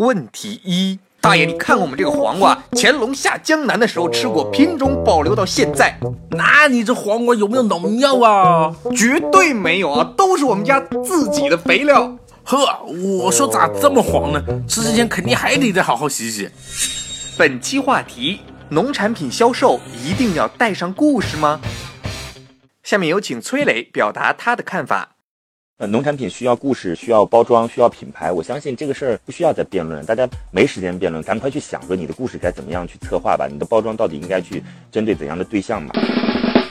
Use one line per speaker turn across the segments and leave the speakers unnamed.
问题一，大爷，你看我们这个黄瓜，乾隆下江南的时候吃过，品种保留到现在。
那你这黄瓜有没有农药啊？
绝对没有啊，都是我们家自己的肥料。
呵，我说咋这么黄呢？吃之前肯定还得再好好洗洗。
本期话题：农产品销售一定要带上故事吗？下面有请崔磊表达他的看法。
呃，农产品需要故事，需要包装，需要品牌。我相信这个事儿不需要再辩论，大家没时间辩论，赶快去想说你的故事该怎么样去策划吧，你的包装到底应该去针对怎样的对象吧？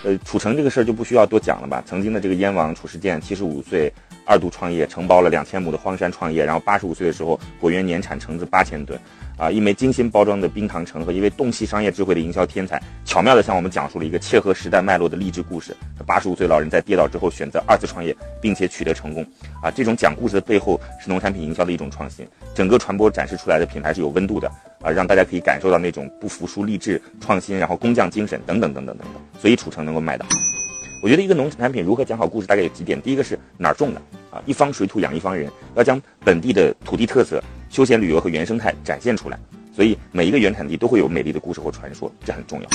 呃，褚橙这个事儿就不需要多讲了吧？曾经的这个燕王褚时健，七十五岁二度创业，承包了两千亩的荒山创业，然后八十五岁的时候，果园年产橙子八千吨。啊，一枚精心包装的冰糖橙和一位洞悉商业智慧的营销天才，巧妙地向我们讲述了一个切合时代脉络的励志故事。八十五岁老人在跌倒之后选择二次创业，并且取得成功。啊，这种讲故事的背后是农产品营销的一种创新。整个传播展示出来的品牌是有温度的，啊，让大家可以感受到那种不服输、励志、创新，然后工匠精神等等等等等等。所以楚成能够卖的好。我觉得一个农产品如何讲好故事，大概有几点。第一个是哪儿种的啊？一方水土养一方人，要将本地的土地特色、休闲旅游和原生态展现出来。所以每一个原产地都会有美丽的故事或传说，这很重要。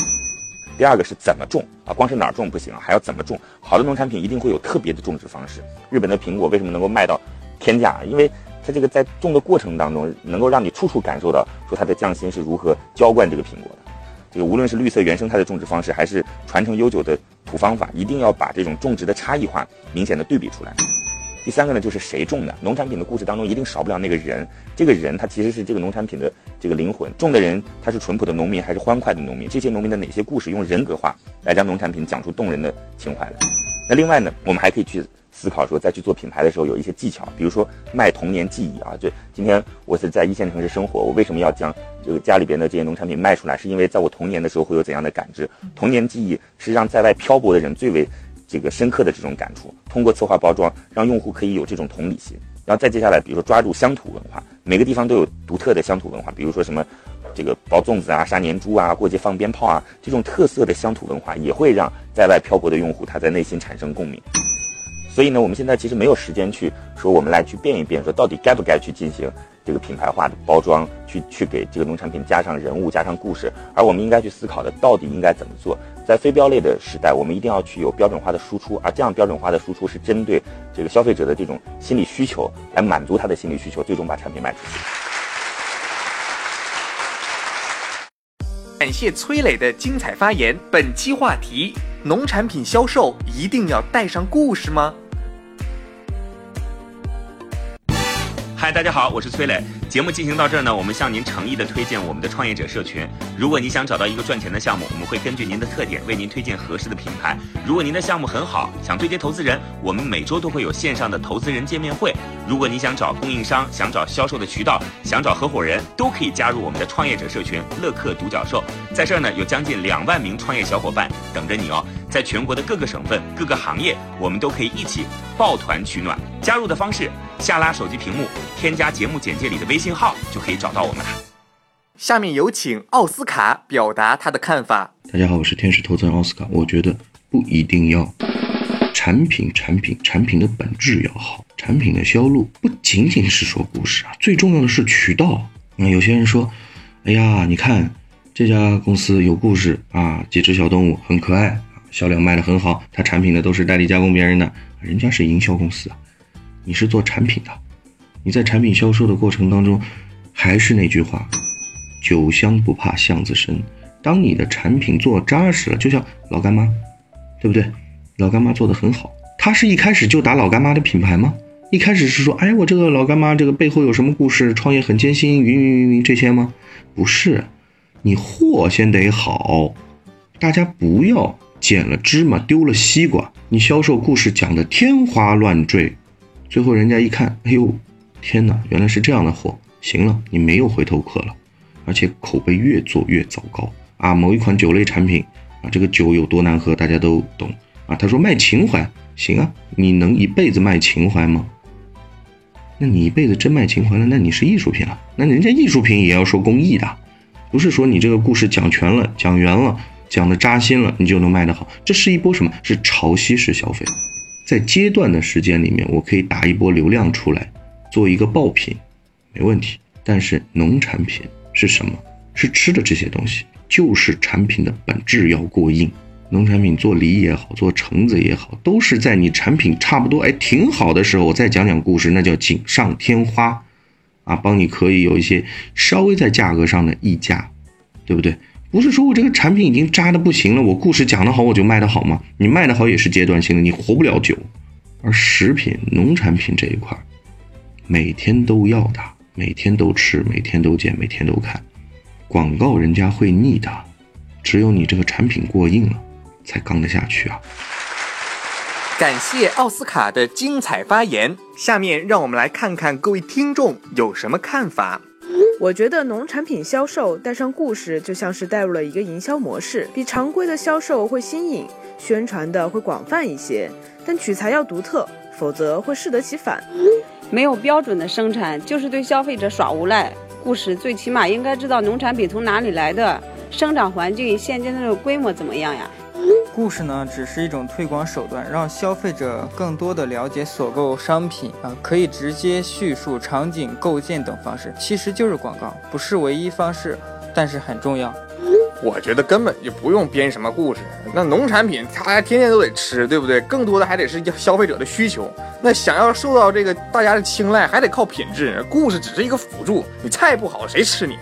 第二个是怎么种啊？光是哪儿种不行啊，还要怎么种。好的农产品一定会有特别的种植方式。日本的苹果为什么能够卖到天价？因为它这个在种的过程当中，能够让你处处感受到说它的匠心是如何浇灌这个苹果的。这个无论是绿色原生态的种植方式，还是传承悠久的土方法，一定要把这种种植的差异化明显的对比出来。第三个呢，就是谁种的？农产品的故事当中一定少不了那个人。这个人他其实是这个农产品的这个灵魂。种的人他是淳朴的农民还是欢快的农民？这些农民的哪些故事用人格化来将农产品讲出动人的情怀来？那另外呢，我们还可以去思考说，再去做品牌的时候有一些技巧，比如说卖童年记忆啊。就今天我是在一线城市生活，我为什么要将这个家里边的这些农产品卖出来？是因为在我童年的时候会有怎样的感知？童年记忆是让在外漂泊的人最为。这个深刻的这种感触，通过策划包装，让用户可以有这种同理心。然后再接下来，比如说抓住乡土文化，每个地方都有独特的乡土文化，比如说什么这个包粽子啊、杀年猪啊、过节放鞭炮啊，这种特色的乡土文化也会让在外漂泊的用户他在内心产生共鸣。所以呢，我们现在其实没有时间去说我们来去变一变，说到底该不该去进行这个品牌化的包装，去去给这个农产品加上人物、加上故事，而我们应该去思考的，到底应该怎么做。在非标类的时代，我们一定要去有标准化的输出，而这样标准化的输出是针对这个消费者的这种心理需求来满足他的心理需求，最终把产品卖出去。
感谢崔磊的精彩发言。本期话题：农产品销售一定要带上故事吗？
嗨，大家好，我是崔磊。节目进行到这儿呢，我们向您诚意的推荐我们的创业者社群。如果你想找到一个赚钱的项目，我们会根据您的特点为您推荐合适的品牌。如果您的项目很好，想对接投资人，我们每周都会有线上的投资人见面会。如果你想找供应商，想找销售的渠道，想找合伙人，都可以加入我们的创业者社群乐客独角兽。在这儿呢，有将近两万名创业小伙伴等着你哦。在全国的各个省份、各个行业，我们都可以一起抱团取暖。加入的方式：下拉手机屏幕，添加节目简介里的微信号，就可以找到我们了。
下面有请奥斯卡表达他的看法。
大家好，我是天使投资人奥斯卡。我觉得不一定要产品，产品，产品的本质要好，产品的销路不仅仅是说故事啊，最重要的是渠道。那有些人说，哎呀，你看这家公司有故事啊，几只小动物很可爱，销量卖得很好，它产品呢都是代理加工别人的，人家是营销公司啊。你是做产品的，你在产品销售的过程当中，还是那句话，酒香不怕巷子深。当你的产品做扎实了，就像老干妈，对不对？老干妈做的很好，他是一开始就打老干妈的品牌吗？一开始是说，哎，我这个老干妈这个背后有什么故事？创业很艰辛，云云云云这些吗？不是，你货先得好，大家不要捡了芝麻丢了西瓜，你销售故事讲的天花乱坠。最后人家一看，哎呦，天哪，原来是这样的货，行了，你没有回头客了，而且口碑越做越糟糕啊！某一款酒类产品啊，这个酒有多难喝，大家都懂啊。他说卖情怀，行啊，你能一辈子卖情怀吗？那你一辈子真卖情怀了，那你是艺术品了。那人家艺术品也要说工艺的，不是说你这个故事讲全了、讲圆了、讲的扎心了，你就能卖得好。这是一波什么？是潮汐式消费。在阶段的时间里面，我可以打一波流量出来，做一个爆品，没问题。但是农产品是什么？是吃的这些东西，就是产品的本质要过硬。农产品做梨也好，做橙子也好，都是在你产品差不多哎挺好的时候，我再讲讲故事，那叫锦上添花，啊，帮你可以有一些稍微在价格上的溢价，对不对？不是说我这个产品已经渣的不行了，我故事讲得好我就卖得好吗？你卖得好也是阶段性的，你活不了久。而食品、农产品这一块，每天都要的，每天都吃，每天都见，每天都看，广告人家会腻的，只有你这个产品过硬了。才刚得下去啊！
感谢奥斯卡的精彩发言。下面让我们来看看各位听众有什么看法。
我觉得农产品销售带上故事，就像是带入了一个营销模式，比常规的销售会新颖，宣传的会广泛一些。但取材要独特，否则会适得其反。
没有标准的生产，就是对消费者耍无赖。故事最起码应该知道农产品从哪里来的，生长环境现今的规模怎么样呀？
故事呢，只是一种推广手段，让消费者更多的了解所购商品啊，可以直接叙述场景构建等方式，其实就是广告，不是唯一方式，但是很重要。
我觉得根本就不用编什么故事，那农产品大家天天都得吃，对不对？更多的还得是消费者的需求。那想要受到这个大家的青睐，还得靠品质，故事只是一个辅助。你菜不好，谁吃你？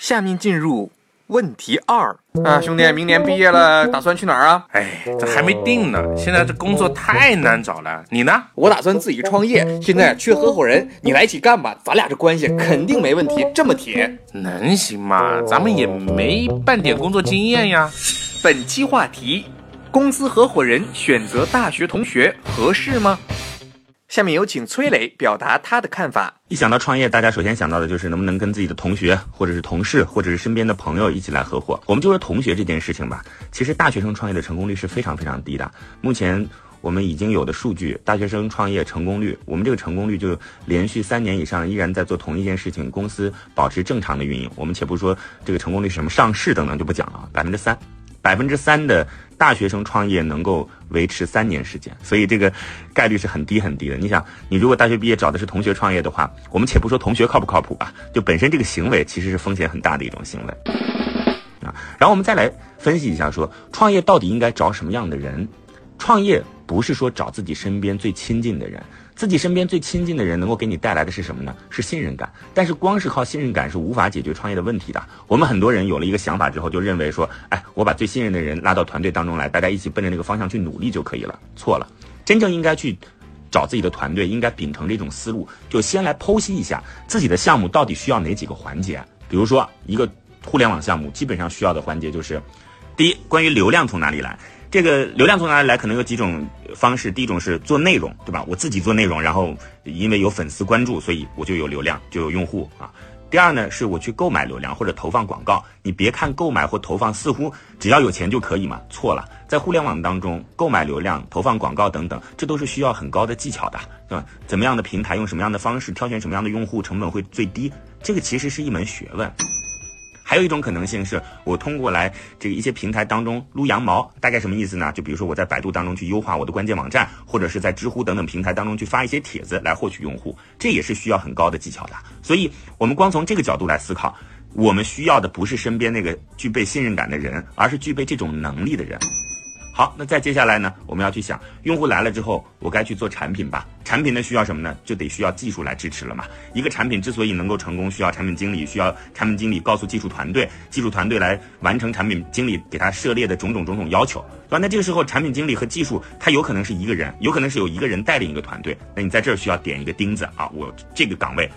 下面进入。问题二啊，兄弟，明年毕业了，打算去哪儿啊？
哎，这还没定呢。现在这工作太难找了。你呢？
我打算自己创业，现在缺合伙人，你来一起干吧。咱俩这关系肯定没问题，这么铁，
能行吗？咱们也没半点工作经验呀。
本期话题：公司合伙人选择大学同学合适吗？下面有请崔磊表达他的看法。
一想到创业，大家首先想到的就是能不能跟自己的同学，或者是同事，或者是身边的朋友一起来合伙。我们就说同学这件事情吧，其实大学生创业的成功率是非常非常低的。目前我们已经有的数据，大学生创业成功率，我们这个成功率就连续三年以上依然在做同一件事情，公司保持正常的运营。我们且不说这个成功率是什么上市等等就不讲了，百分之三，百分之三的。大学生创业能够维持三年时间，所以这个概率是很低很低的。你想，你如果大学毕业找的是同学创业的话，我们且不说同学靠不靠谱吧，就本身这个行为其实是风险很大的一种行为啊。然后我们再来分析一下，说创业到底应该找什么样的人？创业不是说找自己身边最亲近的人。自己身边最亲近的人能够给你带来的是什么呢？是信任感。但是光是靠信任感是无法解决创业的问题的。我们很多人有了一个想法之后，就认为说，哎，我把最信任的人拉到团队当中来，大家一起奔着那个方向去努力就可以了。错了，真正应该去找自己的团队，应该秉承这种思路，就先来剖析一下自己的项目到底需要哪几个环节。比如说，一个互联网项目基本上需要的环节就是，第一，关于流量从哪里来。这个流量从哪里来？可能有几种方式。第一种是做内容，对吧？我自己做内容，然后因为有粉丝关注，所以我就有流量，就有用户啊。第二呢，是我去购买流量或者投放广告。你别看购买或投放似乎只要有钱就可以嘛，错了。在互联网当中，购买流量、投放广告等等，这都是需要很高的技巧的，对吧？怎么样的平台，用什么样的方式，挑选什么样的用户，成本会最低？这个其实是一门学问。还有一种可能性是我通过来这个一些平台当中撸羊毛，大概什么意思呢？就比如说我在百度当中去优化我的关键网站，或者是在知乎等等平台当中去发一些帖子来获取用户，这也是需要很高的技巧的。所以，我们光从这个角度来思考，我们需要的不是身边那个具备信任感的人，而是具备这种能力的人。好，那再接下来呢？我们要去想，用户来了之后，我该去做产品吧？产品呢需要什么呢？就得需要技术来支持了嘛。一个产品之所以能够成功，需要产品经理，需要产品经理告诉技术团队，技术团队来完成产品经理给他涉猎的种种种种要求，对吧？那这个时候，产品经理和技术他有可能是一个人，有可能是有一个人带领一个团队。那你在这儿需要点一个钉子啊，我这个岗位。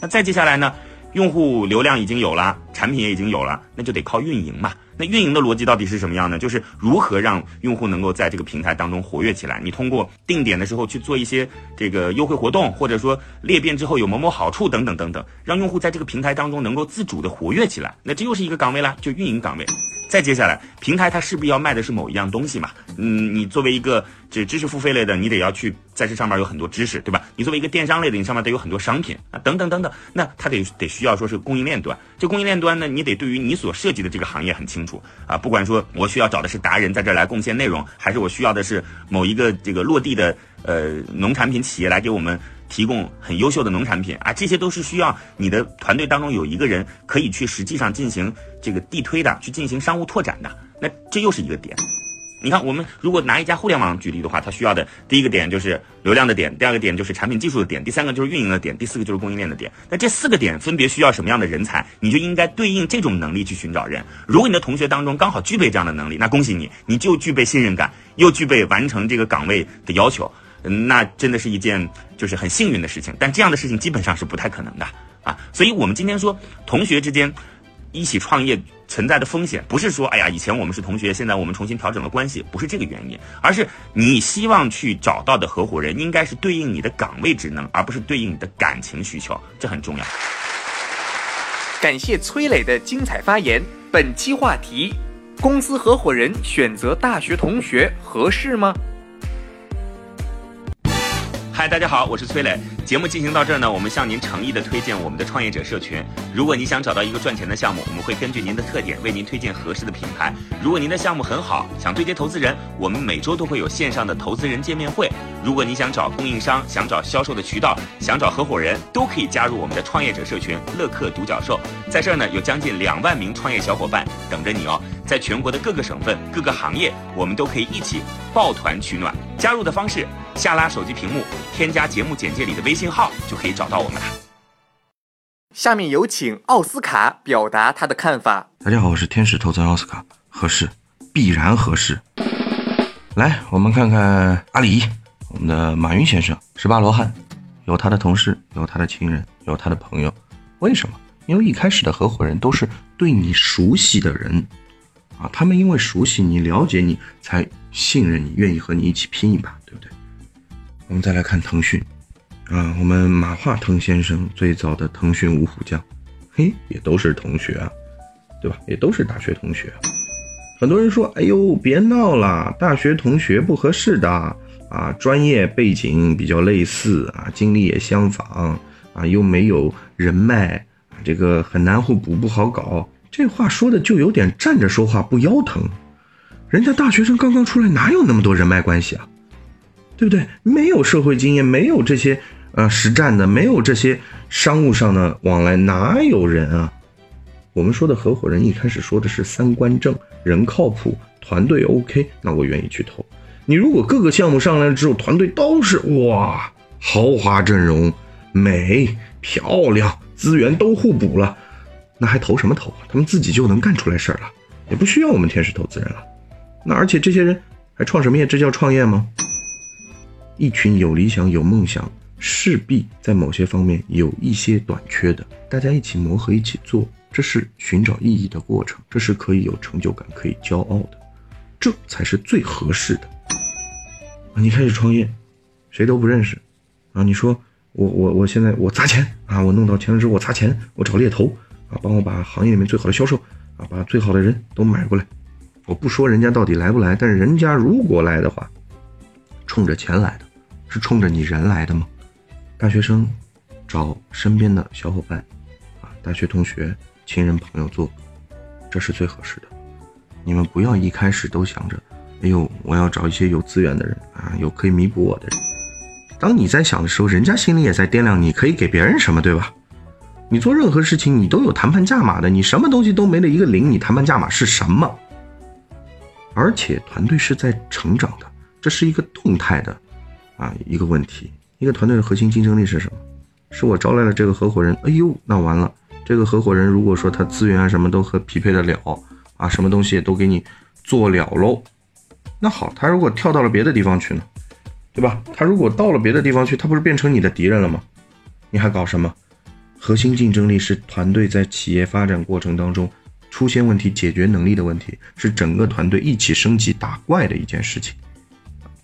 那再接下来呢？用户流量已经有了，产品也已经有了，那就得靠运营嘛。那运营的逻辑到底是什么样呢？就是如何让用户能够在这个平台当中活跃起来。你通过定点的时候去做一些这个优惠活动，或者说裂变之后有某某好处等等等等，让用户在这个平台当中能够自主的活跃起来。那这又是一个岗位啦，就运营岗位。再接下来，平台它势必要卖的是某一样东西嘛？嗯，你作为一个这知识付费类的，你得要去在这上面有很多知识，对吧？你作为一个电商类的，你上面得有很多商品啊，等等等等。那它得得需要说是供应链端，这供应链端呢，你得对于你所涉及的这个行业很清楚啊。不管说我需要找的是达人在这儿来贡献内容，还是我需要的是某一个这个落地的呃农产品企业来给我们。提供很优秀的农产品啊，这些都是需要你的团队当中有一个人可以去实际上进行这个地推的，去进行商务拓展的。那这又是一个点。你看，我们如果拿一家互联网举例的话，它需要的第一个点就是流量的点，第二个点就是产品技术的点，第三个就是运营的点，第四个就是供应链的点。那这四个点分别需要什么样的人才，你就应该对应这种能力去寻找人。如果你的同学当中刚好具备这样的能力，那恭喜你，你就具备信任感，又具备完成这个岗位的要求。那真的是一件就是很幸运的事情，但这样的事情基本上是不太可能的啊。所以，我们今天说同学之间一起创业存在的风险，不是说哎呀以前我们是同学，现在我们重新调整了关系，不是这个原因，而是你希望去找到的合伙人应该是对应你的岗位职能，而不是对应你的感情需求，这很重要。
感谢崔磊的精彩发言。本期话题：公司合伙人选择大学同学合适吗？
嗨，大家好，我是崔磊。节目进行到这儿呢，我们向您诚意的推荐我们的创业者社群。如果你想找到一个赚钱的项目，我们会根据您的特点为您推荐合适的品牌。如果您的项目很好，想对接投资人，我们每周都会有线上的投资人见面会。如果你想找供应商，想找销售的渠道，想找合伙人，都可以加入我们的创业者社群乐客独角兽。在这儿呢，有将近两万名创业小伙伴等着你哦。在全国的各个省份、各个行业，我们都可以一起抱团取暖。加入的方式。下拉手机屏幕，添加节目简介里的微信号，就可以找到我们了。
下面有请奥斯卡表达他的看法。
大家好，我是天使投资人奥斯卡，合适，必然合适。来，我们看看阿里，我们的马云先生，十八罗汉，有他的同事，有他的亲人，有他的朋友。为什么？因为一开始的合伙人都是对你熟悉的人啊，他们因为熟悉你、了解你，才信任你，愿意和你一起拼一把，对不对？我们再来看腾讯，啊，我们马化腾先生最早的腾讯五虎将，嘿，也都是同学啊，对吧？也都是大学同学。很多人说，哎呦，别闹了，大学同学不合适的啊，专业背景比较类似啊，经历也相仿啊，又没有人脉，这个很难互补，不好搞。这话说的就有点站着说话不腰疼，人家大学生刚刚出来，哪有那么多人脉关系啊？对不对？没有社会经验，没有这些呃实战的，没有这些商务上的往来，哪有人啊？我们说的合伙人一开始说的是三观正，人靠谱，团队 OK，那我愿意去投。你如果各个项目上来之后，团队都是哇豪华阵容，美漂亮，资源都互补了，那还投什么投啊？他们自己就能干出来事儿了，也不需要我们天使投资人了。那而且这些人还创什么业？这叫创业吗？一群有理想、有梦想，势必在某些方面有一些短缺的，大家一起磨合、一起做，这是寻找意义的过程，这是可以有成就感、可以骄傲的，这才是最合适的。啊，你开始创业，谁都不认识，啊，你说我我我现在我砸钱啊，我弄到钱了之后我砸钱，我找猎头啊，帮我把行业里面最好的销售啊，把最好的人都买过来。我不说人家到底来不来，但是人家如果来的话，冲着钱来的。是冲着你人来的吗？大学生找身边的小伙伴，啊，大学同学、亲人朋友做，这是最合适的。你们不要一开始都想着，哎呦，我要找一些有资源的人啊，有可以弥补我的人。当你在想的时候，人家心里也在掂量你可以给别人什么，对吧？你做任何事情，你都有谈判价码的。你什么东西都没了一个零，你谈判价码是什么？而且团队是在成长的，这是一个动态的。啊，一个问题，一个团队的核心竞争力是什么？是我招来了这个合伙人，哎呦，那完了，这个合伙人如果说他资源啊什么都和匹配的了，啊，什么东西都给你做了喽，那好，他如果跳到了别的地方去呢，对吧？他如果到了别的地方去，他不是变成你的敌人了吗？你还搞什么？核心竞争力是团队在企业发展过程当中出现问题解决能力的问题，是整个团队一起升级打怪的一件事情。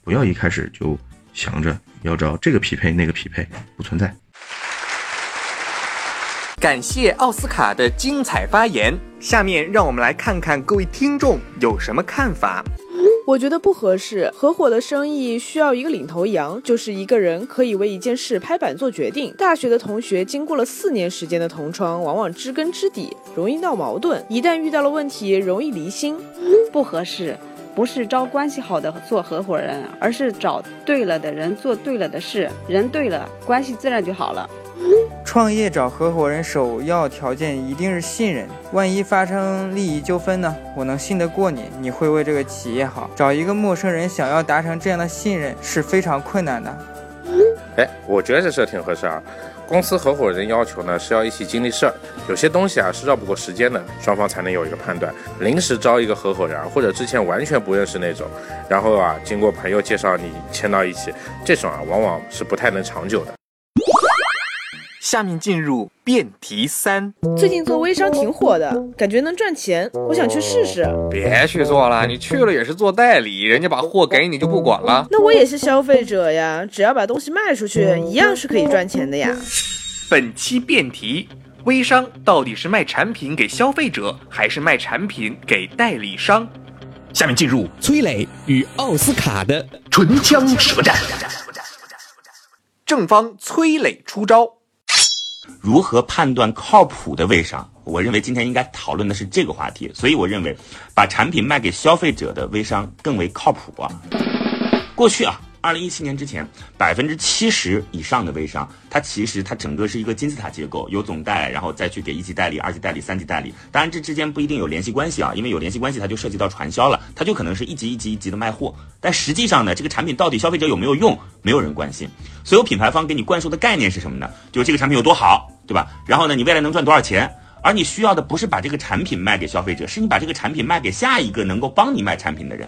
不要一开始就想着要找这个匹配那个匹配，不存在。
感谢奥斯卡的精彩发言。下面让我们来看看各位听众有什么看法。
我觉得不合适。合伙的生意需要一个领头羊，就是一个人可以为一件事拍板做决定。大学的同学经过了四年时间的同窗，往往知根知底，容易闹矛盾。一旦遇到了问题，容易离心。
不合适，不是招关系好的做合伙人，而是找对了的人做对了的事。人对了，关系自然就好了。
创业找合伙人首要条件一定是信任，万一发生利益纠纷呢？我能信得过你，你会为这个企业好。找一个陌生人想要达成这样的信任是非常困难的。
哎，我觉得这事挺合适啊。公司合伙人要求呢是要一起经历事儿，有些东西啊是绕不过时间的，双方才能有一个判断。临时招一个合伙人，或者之前完全不认识那种，然后啊经过朋友介绍你签到一起，这种啊往往是不太能长久的。
下面进入辩题三。
最近做微商挺火的，感觉能赚钱，我想去试试。
别去做了，你去了也是做代理，人家把货给你就不管了。
那我也是消费者呀，只要把东西卖出去，一样是可以赚钱的呀。
本期辩题：微商到底是卖产品给消费者，还是卖产品给代理商？
下面进入崔磊与奥斯卡的
唇枪舌战。正方崔磊出招。
如何判断靠谱的微商？我认为今天应该讨论的是这个话题，所以我认为把产品卖给消费者的微商更为靠谱啊。过去啊。二零一七年之前，百分之七十以上的微商，它其实它整个是一个金字塔结构，有总代，然后再去给一级代理、二级代理、三级代理。当然这之间不一定有联系关系啊，因为有联系关系，它就涉及到传销了，它就可能是一级一级一级的卖货。但实际上呢，这个产品到底消费者有没有用，没有人关心。所有品牌方给你灌输的概念是什么呢？就是这个产品有多好，对吧？然后呢，你未来能赚多少钱？而你需要的不是把这个产品卖给消费者，是你把这个产品卖给下一个能够帮你卖产品的人。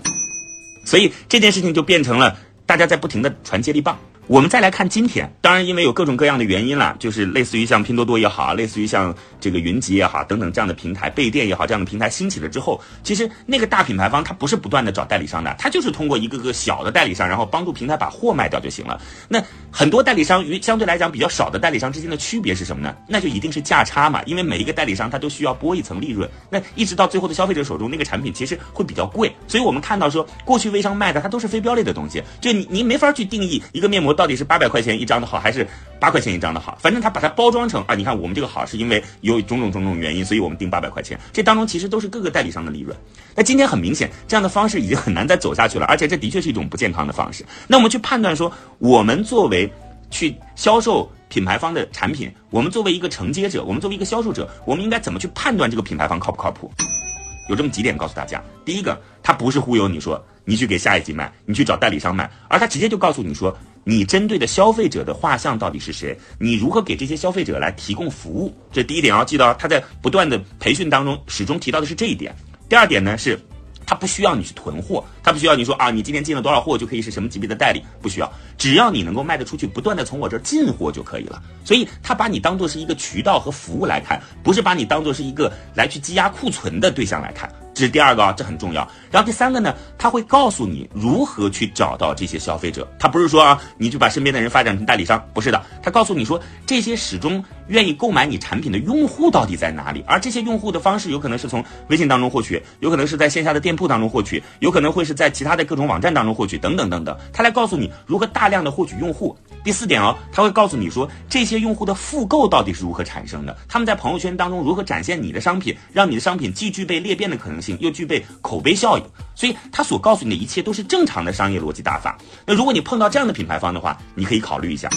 所以这件事情就变成了。大家在不停的传接力棒。我们再来看今天，当然因为有各种各样的原因了，就是类似于像拼多多也好，类似于像这个云集也好等等这样的平台，备店也好这样的平台兴起了之后，其实那个大品牌方他不是不断的找代理商的，他就是通过一个个小的代理商，然后帮助平台把货卖掉就行了。那很多代理商与相对来讲比较少的代理商之间的区别是什么呢？那就一定是价差嘛，因为每一个代理商他都需要拨一层利润，那一直到最后的消费者手中，那个产品其实会比较贵。所以我们看到说，过去微商卖的它都是非标类的东西，就你你没法去定义一个面膜到底是八百块钱。一张的好还是八块钱一张的好，反正他把它包装成啊，你看我们这个好是因为有种种种种原因，所以我们定八百块钱。这当中其实都是各个代理商的利润。那今天很明显，这样的方式已经很难再走下去了，而且这的确是一种不健康的方式。那我们去判断说，我们作为去销售品牌方的产品，我们作为一个承接者，我们作为一个销售者，我们应该怎么去判断这个品牌方靠不靠谱？有这么几点告诉大家：第一个，他不是忽悠你说你去给下一级卖，你去找代理商卖，而他直接就告诉你说。你针对的消费者的画像到底是谁？你如何给这些消费者来提供服务？这第一点要记得，他在不断的培训当中始终提到的是这一点。第二点呢是，他不需要你去囤货，他不需要你说啊，你今天进了多少货就可以是什么级别的代理，不需要，只要你能够卖得出去，不断的从我这儿进货就可以了。所以他把你当做是一个渠道和服务来看，不是把你当做是一个来去积压库存的对象来看。这是第二个啊，这很重要。然后第三个呢，他会告诉你如何去找到这些消费者。他不是说啊，你就把身边的人发展成代理商，不是的。他告诉你说，这些始终愿意购买你产品的用户到底在哪里？而这些用户的方式有可能是从微信当中获取，有可能是在线下的店铺当中获取，有可能会是在其他的各种网站当中获取，等等等等。他来告诉你如何大量的获取用户。第四点哦，他会告诉你说这些用户的复购到底是如何产生的，他们在朋友圈当中如何展现你的商品，让你的商品既具备裂变的可能性，又具备口碑效应。所以他所告诉你的一切都是正常的商业逻辑打法。那如果你碰到这样的品牌方的话，你可以考虑一下。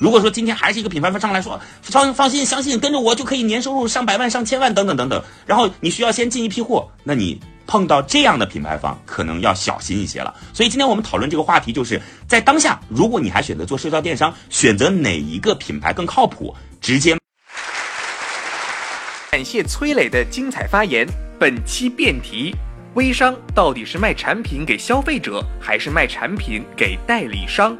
如果说今天还是一个品牌方上来说，放放心，相信跟着我就可以年收入上百万、上千万等等等等，然后你需要先进一批货，那你。碰到这样的品牌方，可能要小心一些了。所以今天我们讨论这个话题，就是在当下，如果你还选择做社交电商，选择哪一个品牌更靠谱？直接。
感谢崔磊的精彩发言。本期辩题：微商到底是卖产品给消费者，还是卖产品给代理商？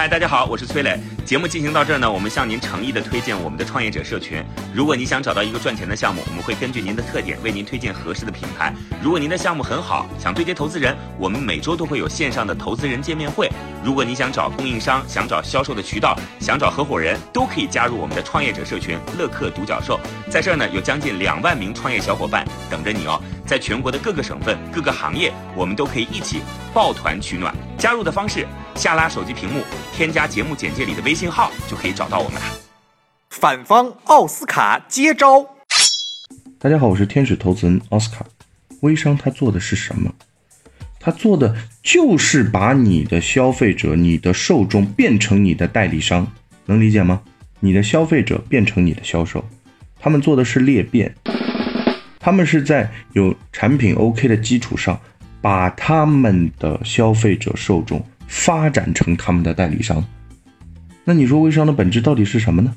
嗨，大家好，我是崔磊。节目进行到这儿呢，我们向您诚意的推荐我们的创业者社群。如果你想找到一个赚钱的项目，我们会根据您的特点为您推荐合适的品牌。如果您的项目很好，想对接投资人，我们每周都会有线上的投资人见面会。如果你想找供应商，想找销售的渠道，想找合伙人，都可以加入我们的创业者社群乐客独角兽。在这儿呢，有将近两万名创业小伙伴等着你哦。在全国的各个省份、各个行业，我们都可以一起抱团取暖。加入的方式：下拉手机屏幕，添加节目简介里的微信号，就可以找到我们了。
反方奥斯卡接招。
大家好，我是天使投资人奥斯卡。微商他做的是什么？他做的就是把你的消费者、你的受众变成你的代理商，能理解吗？你的消费者变成你的销售，他们做的是裂变，他们是在有产品 OK 的基础上。把他们的消费者受众发展成他们的代理商，那你说微商的本质到底是什么呢？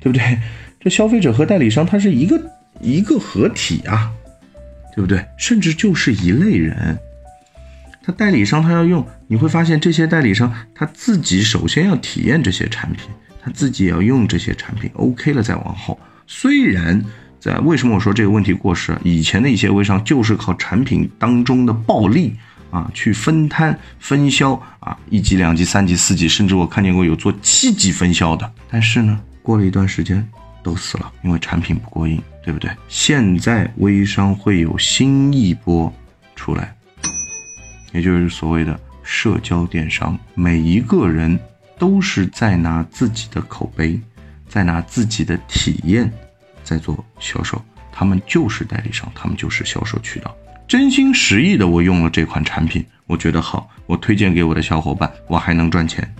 对不对？这消费者和代理商它是一个一个合体啊，对不对？甚至就是一类人。他代理商他要用，你会发现这些代理商他自己首先要体验这些产品，他自己也要用这些产品，OK 了再往后。虽然。在为什么我说这个问题过时？以前的一些微商就是靠产品当中的暴利啊，去分摊分销啊，一级、两级、三级、四级，甚至我看见过有做七级分销的。但是呢，过了一段时间都死了，因为产品不过硬，对不对？现在微商会有新一波出来，也就是所谓的社交电商，每一个人都是在拿自己的口碑，在拿自己的体验。在做销售，他们就是代理商，他们就是销售渠道。真心实意的，我用了这款产品，我觉得好，我推荐给我的小伙伴，我还能赚钱。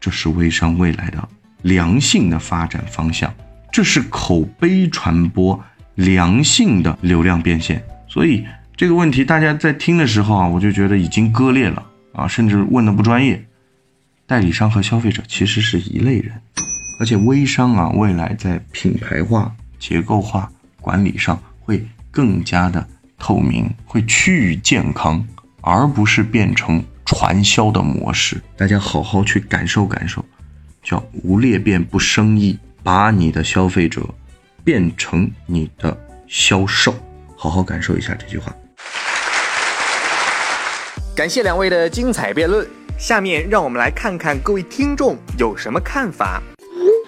这是微商未来的良性的发展方向，这是口碑传播良性的流量变现。所以这个问题大家在听的时候啊，我就觉得已经割裂了啊，甚至问的不专业。代理商和消费者其实是一类人。而且微商啊，未来在品牌化、结构化管理上会更加的透明，会趋于健康，而不是变成传销的模式。大家好好去感受感受，叫无裂变不生意，把你的消费者变成你的销售，好好感受一下这句话。
感谢两位的精彩辩论，下面让我们来看看各位听众有什么看法。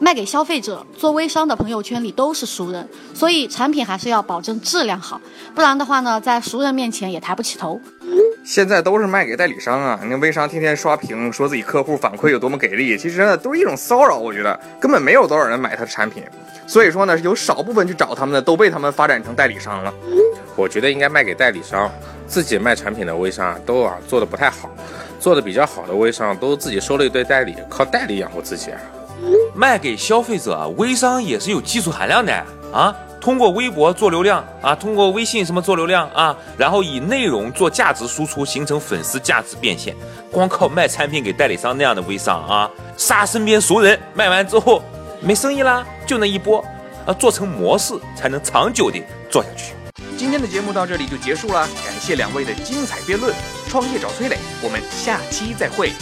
卖给消费者做微商的朋友圈里都是熟人，所以产品还是要保证质量好，不然的话呢，在熟人面前也抬不起头。
现在都是卖给代理商啊，那微商天天刷屏说自己客户反馈有多么给力，其实呢都是一种骚扰，我觉得根本没有多少人买他的产品，所以说呢，有少部分去找他们的都被他们发展成代理商了。
我觉得应该卖给代理商，自己卖产品的微商都啊做的不太好，做的比较好的微商都自己收了一堆代理，靠代理养活自己啊。
卖给消费者，微商也是有技术含量的啊！通过微博做流量啊，通过微信什么做流量啊，然后以内容做价值输出，形成粉丝价值变现。光靠卖产品给代理商那样的微商啊，杀身边熟人，卖完之后没生意啦，就那一波啊，做成模式才能长久的做下去。
今天的节目到这里就结束了，感谢两位的精彩辩论。创业找崔磊，我们下期再会。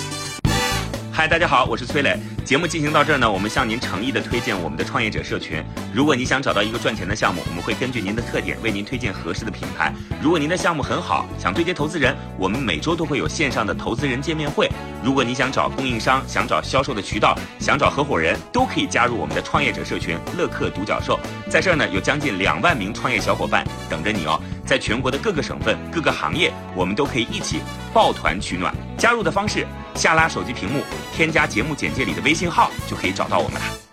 嗨，大家好，我是崔磊。节目进行到这儿呢，我们向您诚意的推荐我们的创业者社群。如果你想找到一个赚钱的项目，我们会根据您的特点为您推荐合适的品牌。如果您的项目很好，想对接投资人，我们每周都会有线上的投资人见面会。如果你想找供应商，想找销售的渠道，想找合伙人，都可以加入我们的创业者社群乐客独角兽。在这儿呢，有将近两万名创业小伙伴等着你哦。在全国的各个省份、各个行业，我们都可以一起抱团取暖。加入的方式：下拉手机屏幕，添加节目简介里的微信号，就可以找到我们了。